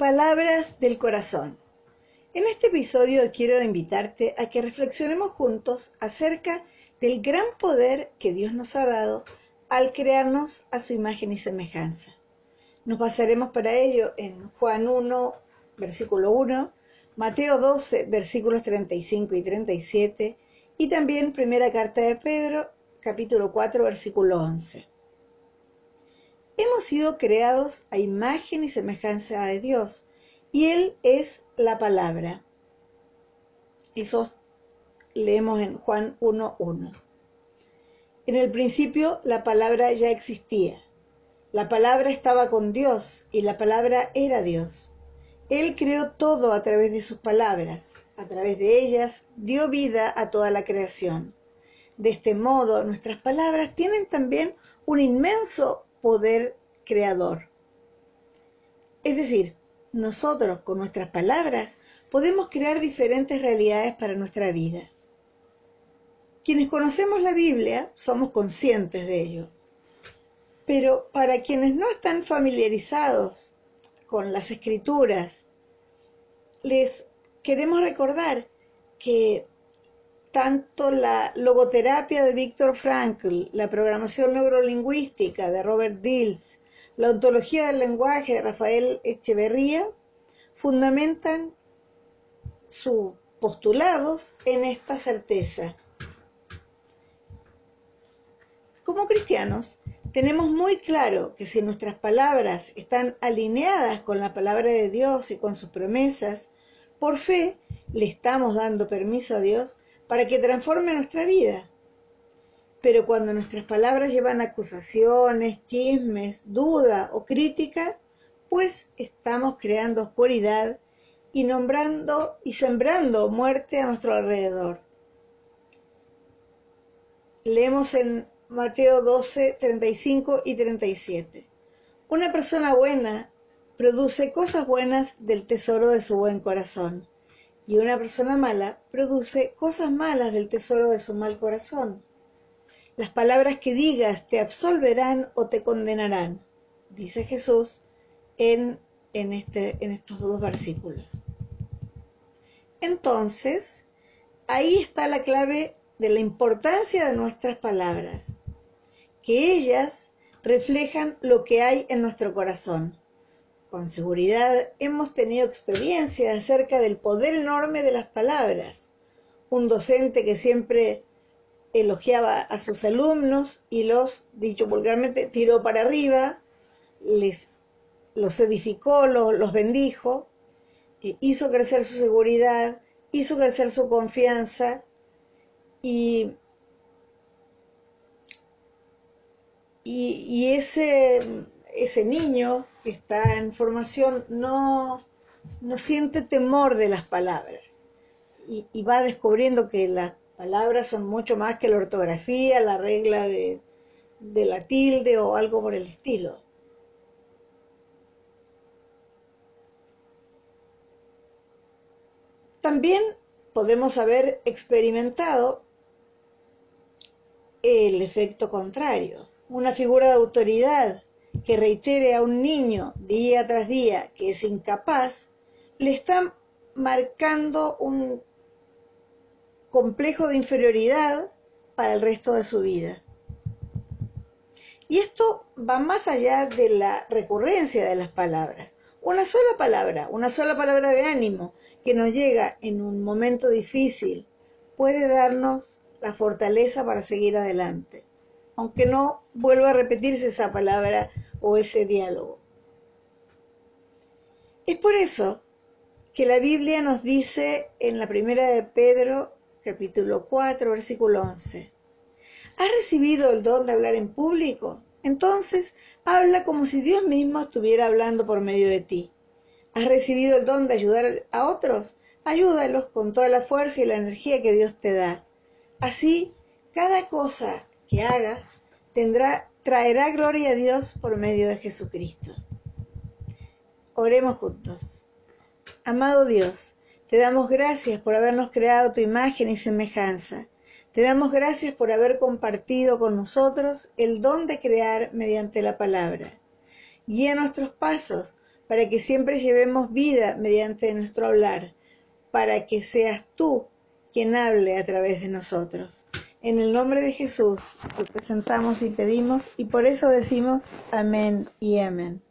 Palabras del corazón. En este episodio quiero invitarte a que reflexionemos juntos acerca del gran poder que Dios nos ha dado al crearnos a su imagen y semejanza. Nos basaremos para ello en Juan 1, versículo 1, Mateo 12, versículos 35 y 37, y también primera carta de Pedro, capítulo 4, versículo 11. Hemos sido creados a imagen y semejanza de Dios, y Él es la palabra. Eso leemos en Juan 1.1. En el principio la palabra ya existía. La palabra estaba con Dios y la palabra era Dios. Él creó todo a través de sus palabras. A través de ellas dio vida a toda la creación. De este modo, nuestras palabras tienen también un inmenso poder creador. Es decir, nosotros con nuestras palabras podemos crear diferentes realidades para nuestra vida. Quienes conocemos la Biblia somos conscientes de ello. Pero para quienes no están familiarizados con las escrituras, les queremos recordar que tanto la logoterapia de Víctor Frankl, la programación neurolingüística de Robert Dills, la ontología del lenguaje de Rafael Echeverría fundamentan sus postulados en esta certeza. Como cristianos, tenemos muy claro que si nuestras palabras están alineadas con la palabra de Dios y con sus promesas, por fe le estamos dando permiso a Dios para que transforme nuestra vida. Pero cuando nuestras palabras llevan acusaciones, chismes, duda o crítica, pues estamos creando oscuridad y nombrando y sembrando muerte a nuestro alrededor. Leemos en Mateo 12, 35 y 37. Una persona buena produce cosas buenas del tesoro de su buen corazón, y una persona mala produce cosas malas del tesoro de su mal corazón. Las palabras que digas te absolverán o te condenarán, dice Jesús en, en, este, en estos dos versículos. Entonces, ahí está la clave de la importancia de nuestras palabras, que ellas reflejan lo que hay en nuestro corazón. Con seguridad hemos tenido experiencia acerca del poder enorme de las palabras. Un docente que siempre elogiaba a sus alumnos y los, dicho vulgarmente, tiró para arriba, les, los edificó, los, los bendijo, hizo crecer su seguridad, hizo crecer su confianza y, y, y ese, ese niño que está en formación no, no siente temor de las palabras y, va descubriendo que las palabras son mucho más que la ortografía, la regla de, de la tilde o algo por el estilo. También podemos haber experimentado el efecto contrario, una figura de autoridad que reitere a un niño día tras día que es incapaz, le está marcando un complejo de inferioridad para el resto de su vida. Y esto va más allá de la recurrencia de las palabras. Una sola palabra, una sola palabra de ánimo que nos llega en un momento difícil puede darnos la fortaleza para seguir adelante, aunque no vuelva a repetirse esa palabra o ese diálogo. Es por eso que la Biblia nos dice en la primera de Pedro, capítulo 4, versículo 11, ¿has recibido el don de hablar en público? Entonces habla como si Dios mismo estuviera hablando por medio de ti. ¿Has recibido el don de ayudar a otros? Ayúdalos con toda la fuerza y la energía que Dios te da. Así, cada cosa que hagas tendrá, traerá gloria a Dios por medio de Jesucristo. Oremos juntos. Amado Dios, te damos gracias por habernos creado tu imagen y semejanza. Te damos gracias por haber compartido con nosotros el don de crear mediante la palabra. Guía nuestros pasos para que siempre llevemos vida mediante nuestro hablar, para que seas tú quien hable a través de nosotros. En el nombre de Jesús lo presentamos y pedimos y por eso decimos amén y amén.